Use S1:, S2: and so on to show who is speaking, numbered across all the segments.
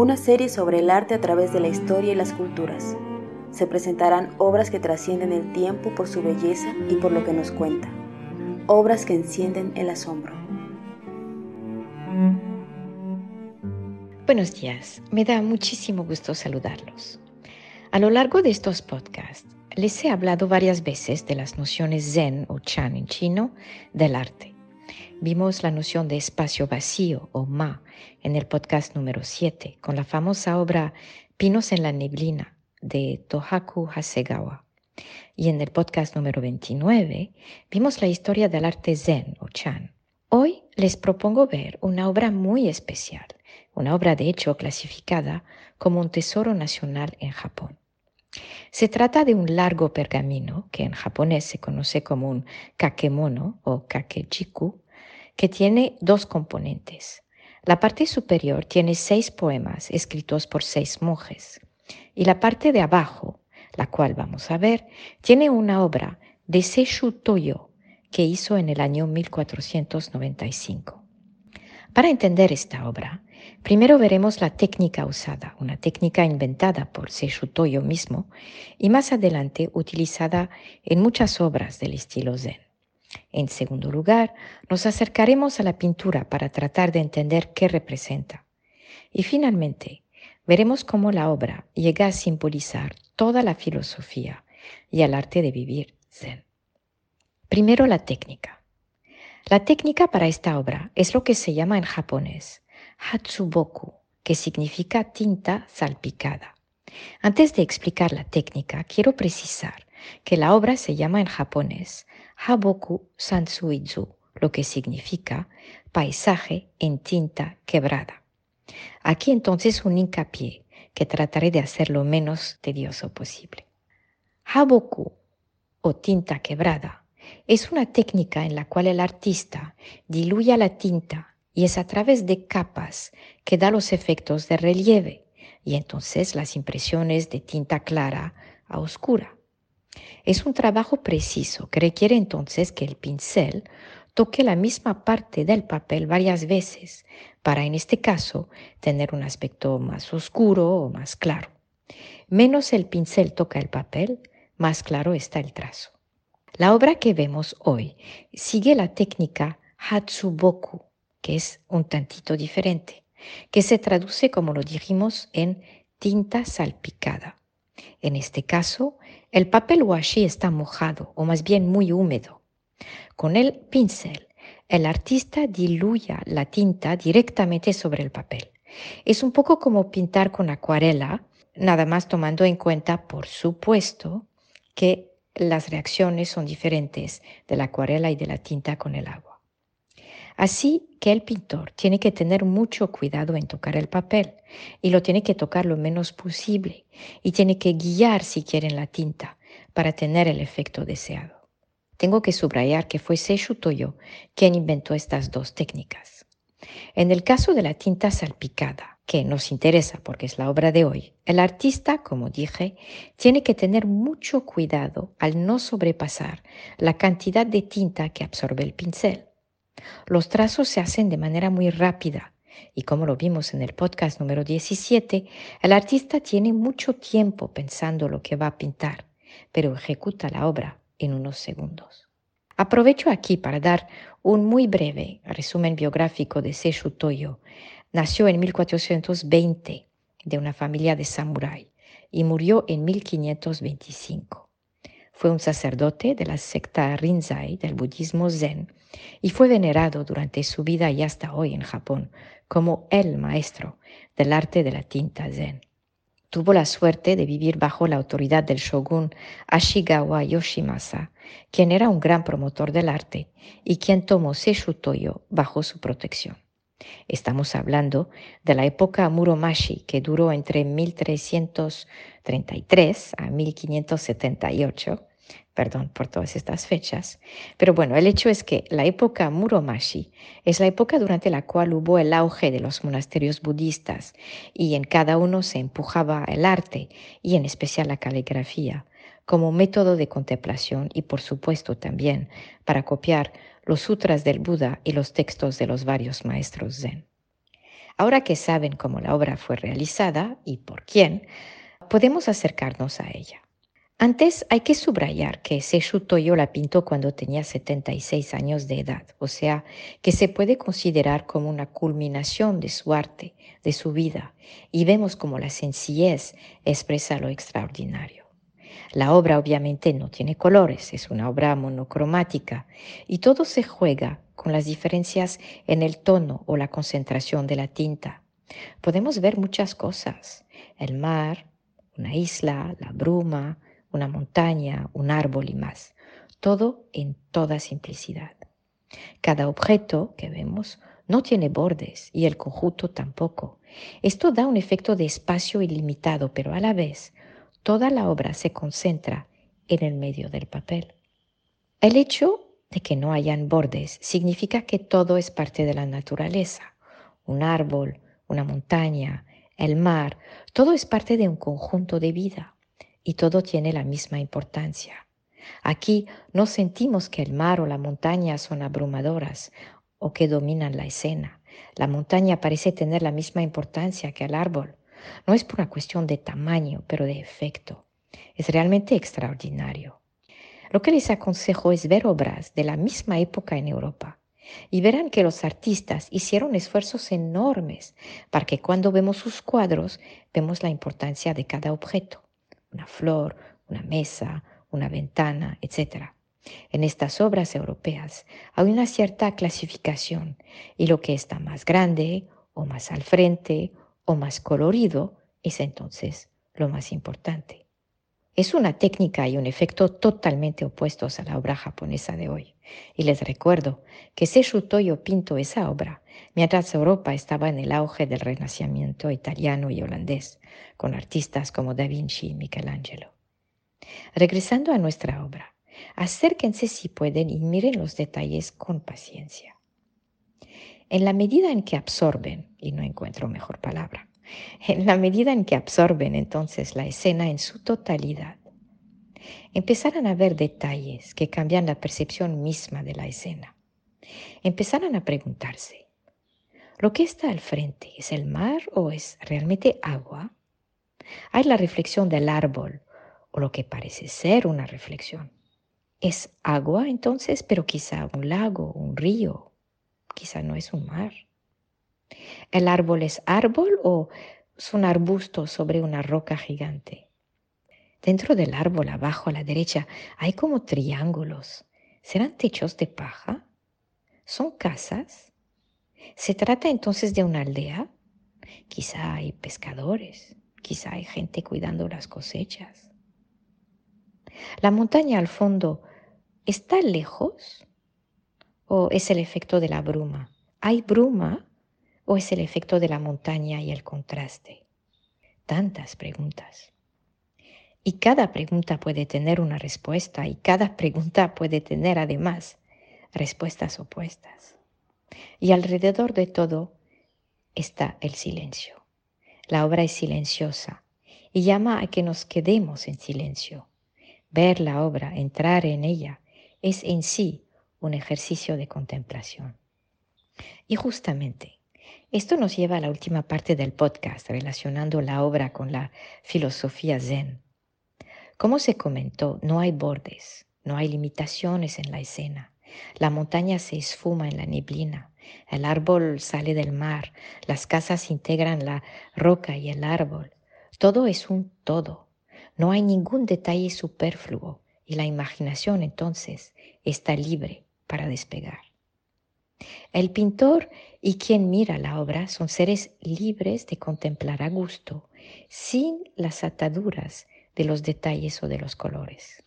S1: Una serie sobre el arte a través de la historia y las culturas. Se presentarán obras que trascienden el tiempo por su belleza y por lo que nos cuenta. Obras que encienden el asombro.
S2: Buenos días, me da muchísimo gusto saludarlos. A lo largo de estos podcasts les he hablado varias veces de las nociones zen o chan en chino del arte. Vimos la noción de espacio vacío o ma en el podcast número 7 con la famosa obra Pinos en la neblina de Tohaku Hasegawa. Y en el podcast número 29 vimos la historia del arte zen o chan. Hoy les propongo ver una obra muy especial, una obra de hecho clasificada como un tesoro nacional en Japón. Se trata de un largo pergamino que en japonés se conoce como un kakemono o kakejiku, que tiene dos componentes. La parte superior tiene seis poemas escritos por seis monjes y la parte de abajo, la cual vamos a ver, tiene una obra de Seishu Toyo que hizo en el año 1495. Para entender esta obra, Primero veremos la técnica usada, una técnica inventada por Seishu Toyo mismo y más adelante utilizada en muchas obras del estilo Zen. En segundo lugar, nos acercaremos a la pintura para tratar de entender qué representa. Y finalmente, veremos cómo la obra llega a simbolizar toda la filosofía y el arte de vivir Zen. Primero la técnica. La técnica para esta obra es lo que se llama en japonés Hatsuboku, que significa tinta salpicada. Antes de explicar la técnica, quiero precisar que la obra se llama en japonés Haboku Sansuizu, lo que significa paisaje en tinta quebrada. Aquí entonces un hincapié que trataré de hacer lo menos tedioso posible. Haboku o tinta quebrada es una técnica en la cual el artista diluye la tinta y es a través de capas que da los efectos de relieve y entonces las impresiones de tinta clara a oscura. Es un trabajo preciso que requiere entonces que el pincel toque la misma parte del papel varias veces para en este caso tener un aspecto más oscuro o más claro. Menos el pincel toca el papel, más claro está el trazo. La obra que vemos hoy sigue la técnica Hatsuboku, que es un tantito diferente, que se traduce, como lo dijimos, en tinta salpicada. En este caso, el papel washi está mojado, o más bien muy húmedo. Con el pincel, el artista diluye la tinta directamente sobre el papel. Es un poco como pintar con acuarela, nada más tomando en cuenta, por supuesto, que las reacciones son diferentes de la acuarela y de la tinta con el agua. Así que el pintor tiene que tener mucho cuidado en tocar el papel y lo tiene que tocar lo menos posible y tiene que guiar si quiere la tinta para tener el efecto deseado. Tengo que subrayar que fue Seishu Toyo quien inventó estas dos técnicas. En el caso de la tinta salpicada, que nos interesa porque es la obra de hoy, el artista, como dije, tiene que tener mucho cuidado al no sobrepasar la cantidad de tinta que absorbe el pincel. Los trazos se hacen de manera muy rápida y como lo vimos en el podcast número 17, el artista tiene mucho tiempo pensando lo que va a pintar, pero ejecuta la obra en unos segundos. Aprovecho aquí para dar un muy breve resumen biográfico de Seishu Toyo. Nació en 1420 de una familia de samurái y murió en 1525. Fue un sacerdote de la secta Rinzai del budismo Zen y fue venerado durante su vida y hasta hoy en Japón como el maestro del arte de la tinta Zen. Tuvo la suerte de vivir bajo la autoridad del shogun Ashigawa Yoshimasa, quien era un gran promotor del arte y quien tomó Seishu Toyo bajo su protección. Estamos hablando de la época Muromashi, que duró entre 1333 a 1578, perdón por todas estas fechas. Pero bueno, el hecho es que la época Muromashi es la época durante la cual hubo el auge de los monasterios budistas y en cada uno se empujaba el arte y en especial la caligrafía como método de contemplación y por supuesto también para copiar los sutras del Buda y los textos de los varios maestros zen. Ahora que saben cómo la obra fue realizada y por quién, podemos acercarnos a ella. Antes hay que subrayar que Seishu Toyo la pintó cuando tenía 76 años de edad, o sea, que se puede considerar como una culminación de su arte, de su vida, y vemos como la sencillez expresa lo extraordinario. La obra obviamente no tiene colores, es una obra monocromática, y todo se juega con las diferencias en el tono o la concentración de la tinta. Podemos ver muchas cosas, el mar, una isla, la bruma, una montaña, un árbol y más. Todo en toda simplicidad. Cada objeto que vemos no tiene bordes y el conjunto tampoco. Esto da un efecto de espacio ilimitado, pero a la vez toda la obra se concentra en el medio del papel. El hecho de que no hayan bordes significa que todo es parte de la naturaleza. Un árbol, una montaña, el mar, todo es parte de un conjunto de vida y todo tiene la misma importancia. Aquí no sentimos que el mar o la montaña son abrumadoras o que dominan la escena. La montaña parece tener la misma importancia que el árbol. No es por una cuestión de tamaño, pero de efecto. Es realmente extraordinario. Lo que les aconsejo es ver obras de la misma época en Europa y verán que los artistas hicieron esfuerzos enormes para que cuando vemos sus cuadros vemos la importancia de cada objeto una flor, una mesa, una ventana, etc. En estas obras europeas hay una cierta clasificación y lo que está más grande o más al frente o más colorido es entonces lo más importante. Es una técnica y un efecto totalmente opuestos a la obra japonesa de hoy. Y les recuerdo que Seishu Toyo pintó esa obra mientras Europa estaba en el auge del renacimiento italiano y holandés, con artistas como Da Vinci y Michelangelo. Regresando a nuestra obra, acérquense si pueden y miren los detalles con paciencia. En la medida en que absorben, y no encuentro mejor palabra, en la medida en que absorben entonces la escena en su totalidad, empezarán a ver detalles que cambian la percepción misma de la escena. Empezarán a preguntarse, ¿lo que está al frente es el mar o es realmente agua? Hay la reflexión del árbol o lo que parece ser una reflexión. Es agua entonces, pero quizá un lago, un río, quizá no es un mar. ¿El árbol es árbol o es un arbusto sobre una roca gigante? Dentro del árbol, abajo a la derecha, hay como triángulos. ¿Serán techos de paja? ¿Son casas? ¿Se trata entonces de una aldea? Quizá hay pescadores, quizá hay gente cuidando las cosechas. La montaña al fondo está lejos o es el efecto de la bruma? ¿Hay bruma o es el efecto de la montaña y el contraste? Tantas preguntas. Y cada pregunta puede tener una respuesta y cada pregunta puede tener además respuestas opuestas. Y alrededor de todo está el silencio. La obra es silenciosa y llama a que nos quedemos en silencio. Ver la obra, entrar en ella, es en sí un ejercicio de contemplación. Y justamente esto nos lleva a la última parte del podcast relacionando la obra con la filosofía zen. Como se comentó, no hay bordes, No hay limitaciones en la escena. La montaña se esfuma en la neblina. El árbol sale del mar. Las casas integran la roca y el árbol. Todo es un todo. No hay ningún detalle superfluo y la imaginación entonces está libre para despegar. El pintor y quien mira la obra son seres libres de contemplar a gusto, sin las ataduras de los detalles o de los colores.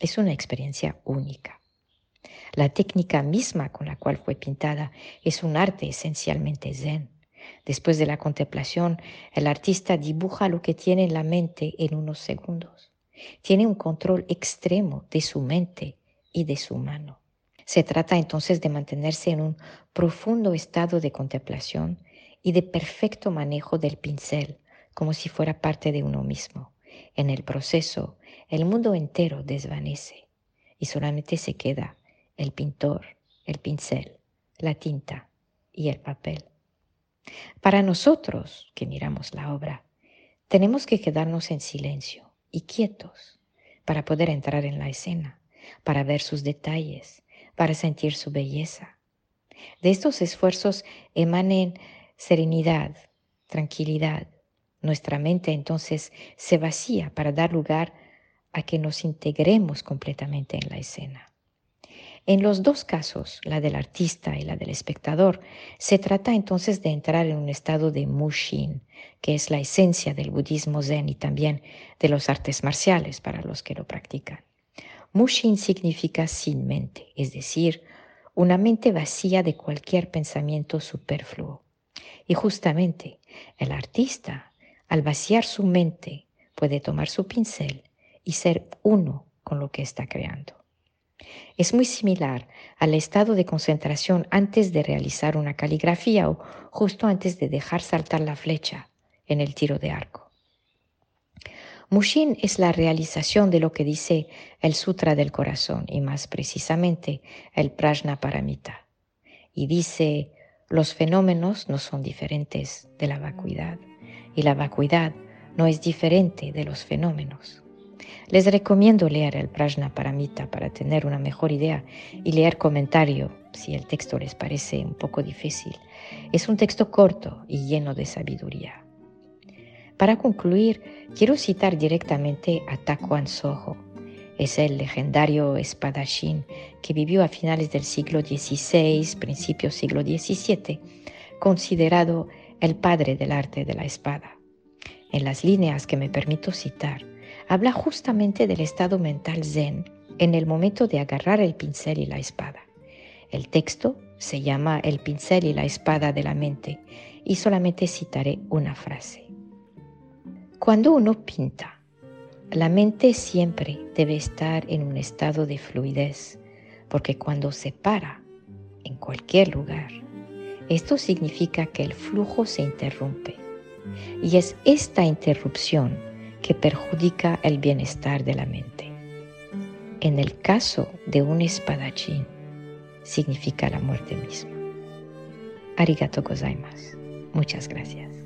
S2: Es una experiencia única. La técnica misma con la cual fue pintada es un arte esencialmente zen. Después de la contemplación, el artista dibuja lo que tiene en la mente en unos segundos. Tiene un control extremo de su mente y de su mano. Se trata entonces de mantenerse en un profundo estado de contemplación y de perfecto manejo del pincel, como si fuera parte de uno mismo. En el proceso, el mundo entero desvanece y solamente se queda el pintor, el pincel, la tinta y el papel. Para nosotros que miramos la obra, tenemos que quedarnos en silencio y quietos para poder entrar en la escena, para ver sus detalles, para sentir su belleza. De estos esfuerzos emanen serenidad, tranquilidad. Nuestra mente entonces se vacía para dar lugar a que nos integremos completamente en la escena. En los dos casos, la del artista y la del espectador, se trata entonces de entrar en un estado de mushin, que es la esencia del budismo zen y también de los artes marciales para los que lo practican. Mushin significa sin mente, es decir, una mente vacía de cualquier pensamiento superfluo. Y justamente el artista, al vaciar su mente, puede tomar su pincel y ser uno con lo que está creando. Es muy similar al estado de concentración antes de realizar una caligrafía o justo antes de dejar saltar la flecha en el tiro de arco. Mushin es la realización de lo que dice el Sutra del Corazón y más precisamente el Prajnaparamita. Y dice, los fenómenos no son diferentes de la vacuidad y la vacuidad no es diferente de los fenómenos. Les recomiendo leer el Prajna Paramita para tener una mejor idea y leer comentario si el texto les parece un poco difícil. Es un texto corto y lleno de sabiduría. Para concluir, quiero citar directamente a Takuan Soho. Es el legendario espadachín que vivió a finales del siglo XVI, principios siglo XVII, considerado el padre del arte de la espada. En las líneas que me permito citar, habla justamente del estado mental zen en el momento de agarrar el pincel y la espada. El texto se llama El pincel y la espada de la mente y solamente citaré una frase. Cuando uno pinta, la mente siempre debe estar en un estado de fluidez, porque cuando se para en cualquier lugar, esto significa que el flujo se interrumpe. Y es esta interrupción que perjudica el bienestar de la mente. En el caso de un espadachín, significa la muerte misma. Arigato gozaimasu. Muchas gracias.